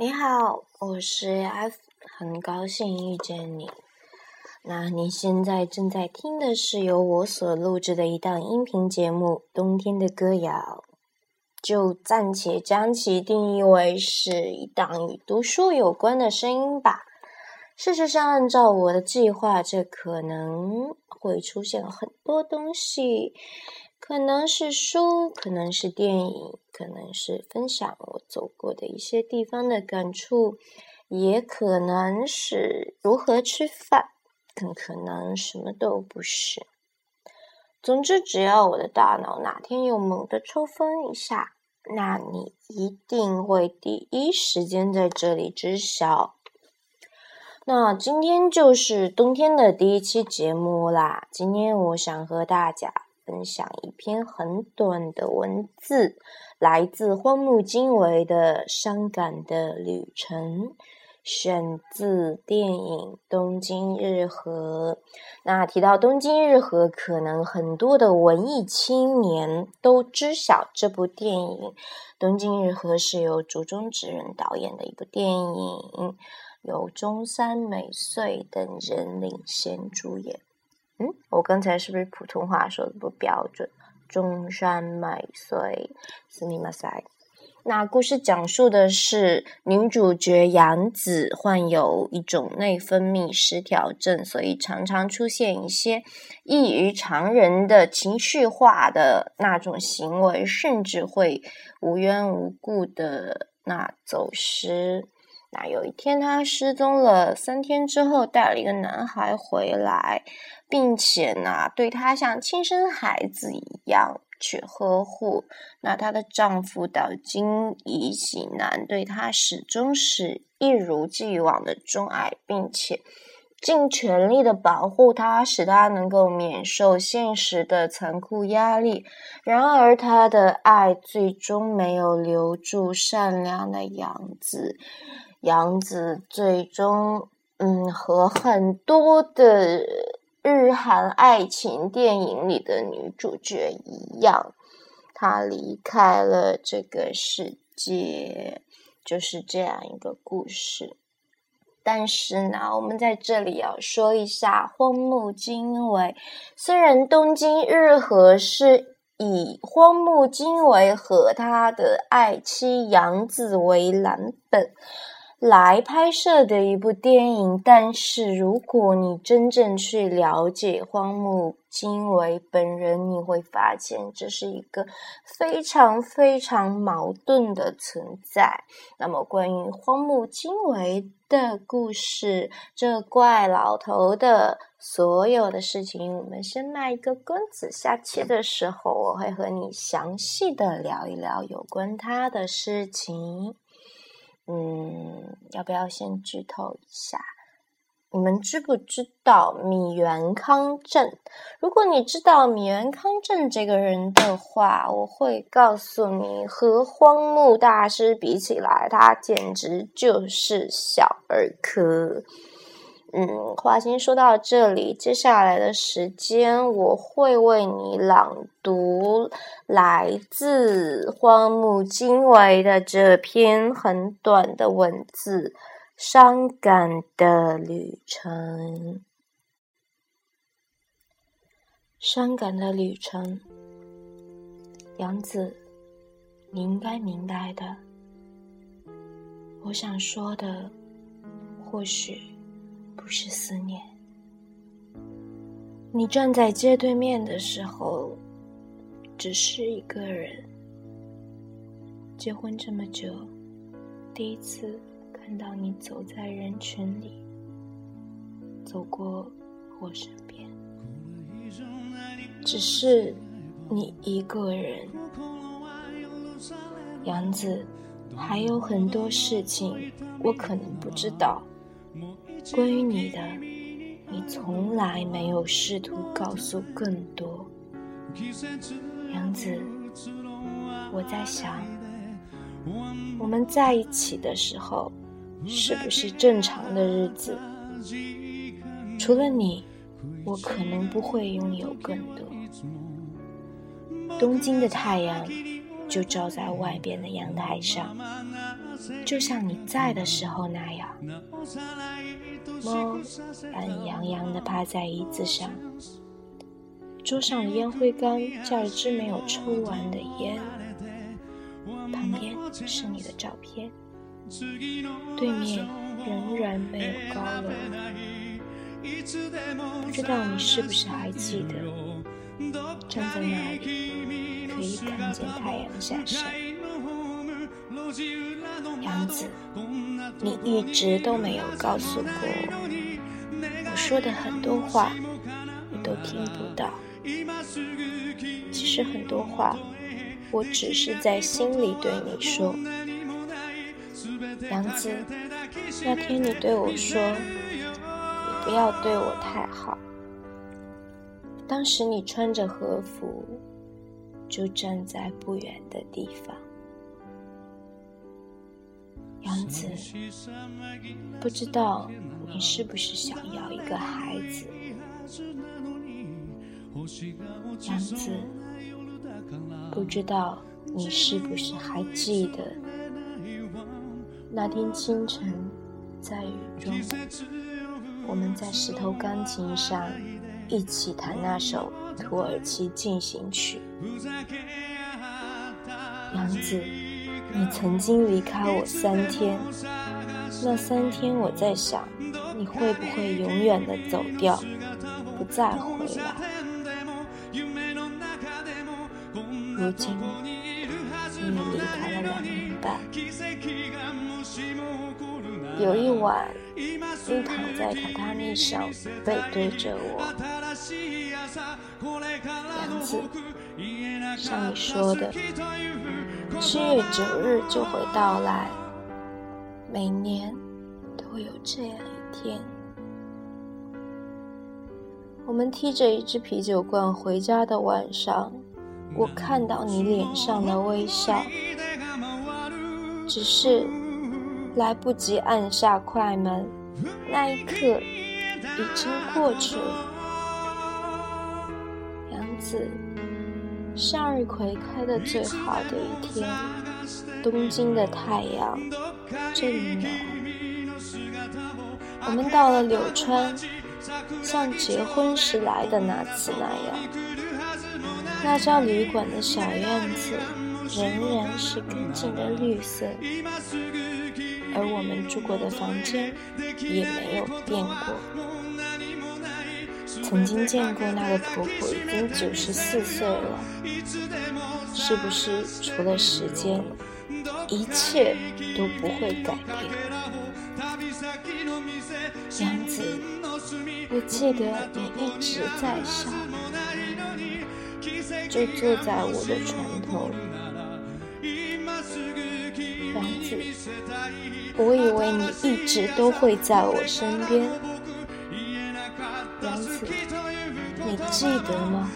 你好，我是 F，很高兴遇见你。那你现在正在听的是由我所录制的一档音频节目《冬天的歌谣》，就暂且将其定义为是一档与读书有关的声音吧。事实上，按照我的计划，这可能会出现很多东西。可能是书，可能是电影，可能是分享我走过的一些地方的感触，也可能是如何吃饭，更可能什么都不是。总之，只要我的大脑哪天又猛地抽风一下，那你一定会第一时间在这里知晓。那今天就是冬天的第一期节目啦。今天我想和大家。分享一篇很短的文字，来自荒木经惟的《伤感的旅程》，选自电影《东京日和》。那提到《东京日和》，可能很多的文艺青年都知晓这部电影。《东京日和》是由竹中直人导演的一部电影，由中山美穗等人领衔主演。嗯，我刚才是不是普通话说的不标准？中山麦穗，斯尼马塞。那故事讲述的是女主角杨子患有一种内分泌失调症，所以常常出现一些异于常人的情绪化的那种行为，甚至会无缘无故的那走失。那有一天，她失踪了三天之后，带了一个男孩回来，并且呢，对她像亲生孩子一样去呵护。那她的丈夫岛津义喜男对她始终是一如既往的钟爱，并且尽全力的保护她，使她能够免受现实的残酷压力。然而，她的爱最终没有留住善良的杨子。杨子最终，嗯，和很多的日韩爱情电影里的女主角一样，她离开了这个世界，就是这样一个故事。但是呢，我们在这里要说一下荒木经惟。虽然《东京日和》是以荒木经惟和他的爱妻杨子为蓝本。来拍摄的一部电影，但是如果你真正去了解荒木经惟本人，你会发现这是一个非常非常矛盾的存在。那么，关于荒木经惟的故事，这怪老头的所有的事情，我们先卖一个关子，下期的时候我会和你详细的聊一聊有关他的事情。嗯，要不要先剧透一下？你们知不知道米原康正？如果你知道米原康正这个人的话，我会告诉你，和荒木大师比起来，他简直就是小儿科。嗯，话先说到这里，接下来的时间我会为你朗读来自荒木经惟的这篇很短的文字《伤感的旅程》。伤感的旅程，杨子，你应该明白的。我想说的，或许。不是思念。你站在街对面的时候，只是一个人。结婚这么久，第一次看到你走在人群里，走过我身边，只是你一个人。杨子，还有很多事情我可能不知道。关于你的，你从来没有试图告诉更多。杨子，我在想，我们在一起的时候，是不是正常的日子？除了你，我可能不会拥有更多。东京的太阳就照在外边的阳台上，就像你在的时候那样。猫懒洋洋地趴在椅子上，桌上的烟灰缸架着支没有抽完的烟，旁边是你的照片，对面仍然没有高楼。不知道你是不是还记得，站在那里可以看见太阳下山。杨子，你一直都没有告诉过我，我说的很多话你都听不到。其实很多话，我只是在心里对你说。杨子，那天你对我说。你不要对我太好。当时你穿着和服，就站在不远的地方。杨子，不知道你是不是想要一个孩子？杨子，不知道你是不是还记得那天清晨在雨中？我们在石头钢琴上一起弹那首土耳其进行曲。杨子，你曾经离开我三天，那三天我在想，你会不会永远的走掉，不再回来？如今，你已离开了两年半。有一晚，你躺在榻榻米上，背对着我。杨子，像你说的，七月九日就会到来。每年都有这样一天。我们提着一只啤酒罐回家的晚上，我看到你脸上的微笑，只是。来不及按下快门，那一刻已经过去了。杨子，向日葵开的最好的一天，东京的太阳正暖。我们到了柳川，像结婚时来的那次那样，那家旅馆的小院子仍然是干净的绿色。而我们住过的房间也没有变过。曾经见过那个婆婆已经九十四岁了，是不是除了时间，一切都不会改变？杨子，我记得你一直在笑，就坐在我的床头。杨子，我以为你一直都会在我身边。记得吗？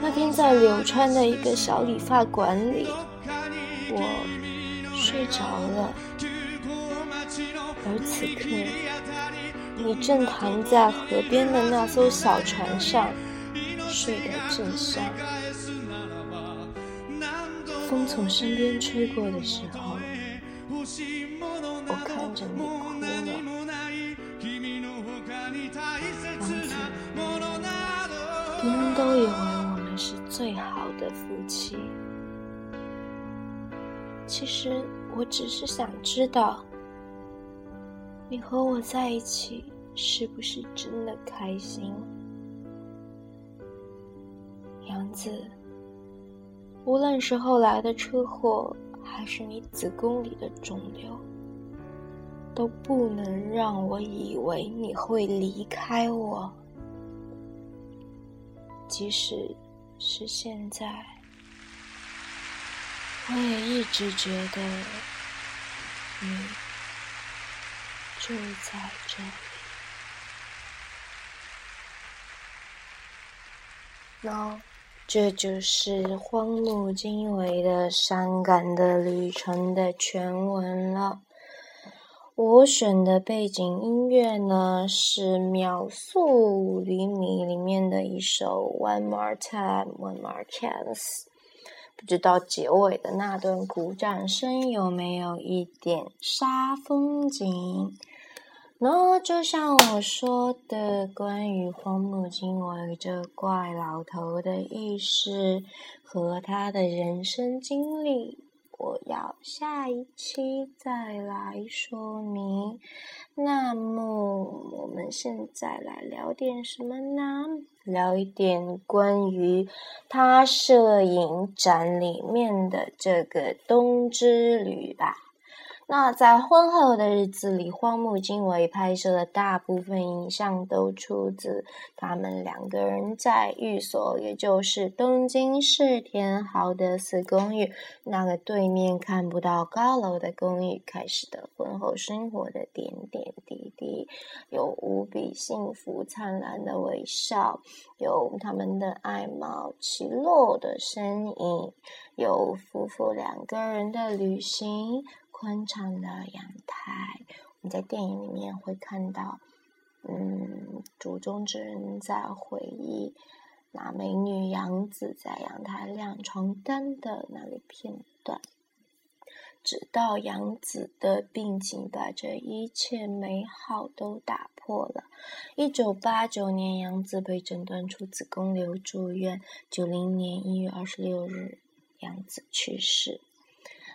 那天在柳川的一个小理发馆里，我睡着了，而此刻，你正躺在河边的那艘小船上，睡得正香。风从身边吹过的时候，我看着你最好的夫妻，其实我只是想知道，你和我在一起是不是真的开心，杨子。无论是后来的车祸，还是你子宫里的肿瘤，都不能让我以为你会离开我。即使是现在，我也一直觉得你就在这里。No。这就是荒木经惟的《伤感的旅程》的全文了。我选的背景音乐呢是《秒速五厘米》里面的一首《One More Time, One More Chance》。不知道结尾的那段鼓掌声有没有一点杀风景？那就像我说的，关于荒木经惟这怪老头的意识和他的人生经历。我要下一期再来说明。那么我们现在来聊点什么呢？聊一点关于他摄影展里面的这个冬之旅吧。那在婚后的日子里，荒木经惟拍摄的大部分影像都出自他们两个人在寓所，也就是东京世田豪德寺公寓那个对面看不到高楼的公寓开始的婚后生活的点点滴滴，有无比幸福灿烂的微笑，有他们的爱貌其落的身影，有夫妇两个人的旅行。宽敞的阳台，我们在电影里面会看到，嗯，竹中之人在回忆那美女杨子在阳台晾床单的那个片段。直到杨子的病情把这一切美好都打破了。一九八九年，杨子被诊断出子宫瘤，住院。九零年一月二十六日，杨子去世。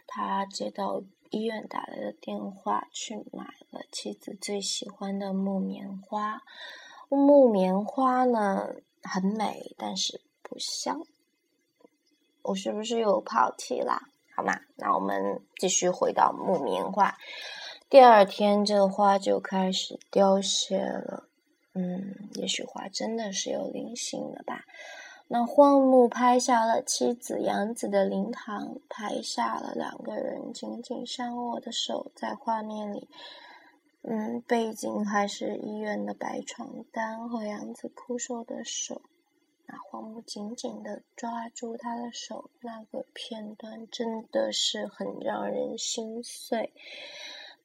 他接到。医院打来的电话，去买了妻子最喜欢的木棉花。木棉花呢，很美，但是不香。我是不是又跑题啦？好嘛，那我们继续回到木棉花。第二天，这花就开始凋谢了。嗯，也许花真的是有灵性了吧。那荒木拍下了妻子杨子的灵堂，拍下了两个人紧紧相握的手，在画面里，嗯，背景还是医院的白床单和杨子枯瘦的手。那荒木紧紧的抓住他的手，那个片段真的是很让人心碎。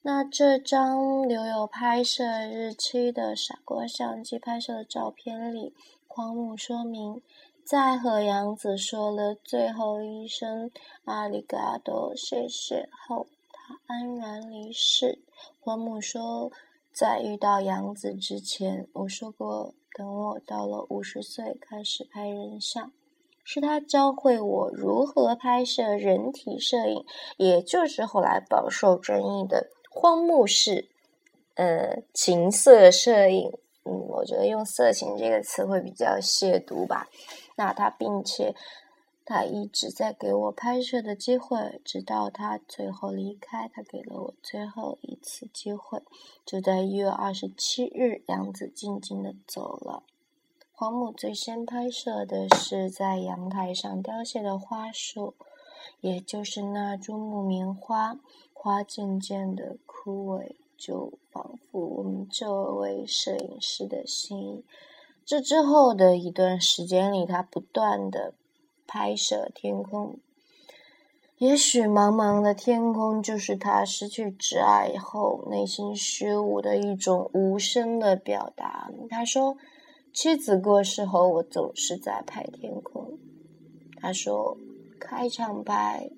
那这张留有拍摄日期的傻瓜相机拍摄的照片里，荒木说明。在和杨子说了最后一声“阿里嘎多”谢谢后，他安然离世。荒木说：“在遇到杨子之前，我说过，等我到了五十岁开始拍人像，是他教会我如何拍摄人体摄影，也就是后来饱受争议的荒木式，呃，情色摄影。嗯，我觉得用‘色情’这个词会比较亵渎吧。”那他，并且他一直在给我拍摄的机会，直到他最后离开，他给了我最后一次机会。就在一月二十七日，杨子静静的走了。黄母最先拍摄的是在阳台上凋谢的花束，也就是那株木棉花，花渐渐的枯萎，就仿佛我们这位摄影师的心。这之后的一段时间里，他不断的拍摄天空。也许茫茫的天空就是他失去挚爱后内心虚无的一种无声的表达。他说：“妻子过世后，我总是在拍天空。”他说：“开场白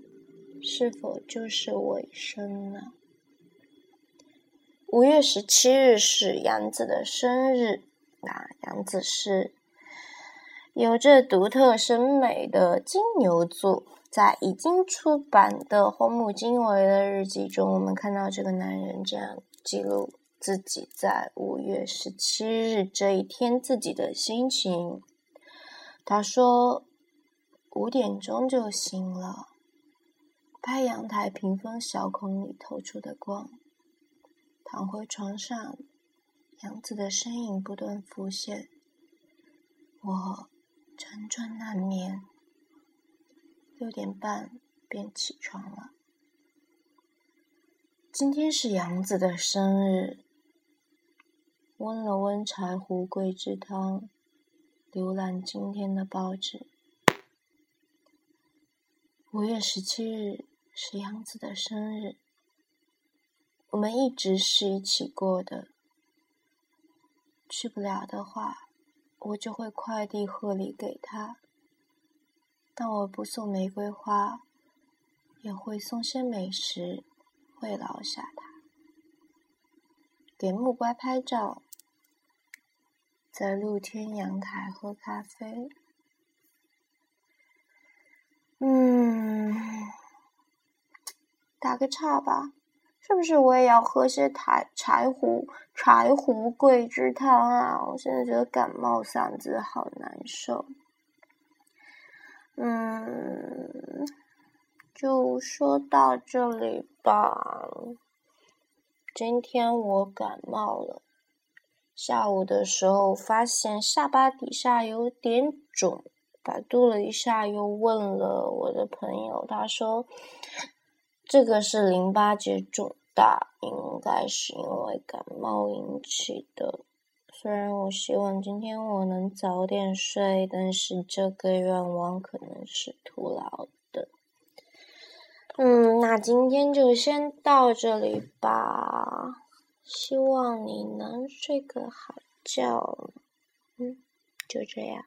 是否就是尾声呢？”五月十七日是杨子的生日。那杨子是有着独特审美的金牛座，在已经出版的荒木经惟的日记中，我们看到这个男人这样记录自己在五月十七日这一天自己的心情。他说：“五点钟就醒了，拍阳台屏风小孔里透出的光，躺回床上。”杨子的身影不断浮现，我辗转难眠，六点半便起床了。今天是杨子的生日，温了温柴胡桂枝汤，浏览今天的报纸。五月十七日是杨子的生日，我们一直是一起过的。去不了的话，我就会快递贺礼给他。但我不送玫瑰花，也会送些美食慰劳下他。给木瓜拍照，在露天阳台喝咖啡。嗯，打个岔吧。是不是我也要喝些柴柴胡柴胡桂枝汤啊？我现在觉得感冒，嗓子好难受。嗯，就说到这里吧。今天我感冒了，下午的时候发现下巴底下有点肿，百度了一下，又问了我的朋友，他说。这个是淋巴结肿大，应该是因为感冒引起的。虽然我希望今天我能早点睡，但是这个愿望可能是徒劳的。嗯，那今天就先到这里吧。希望你能睡个好觉。嗯，就这样。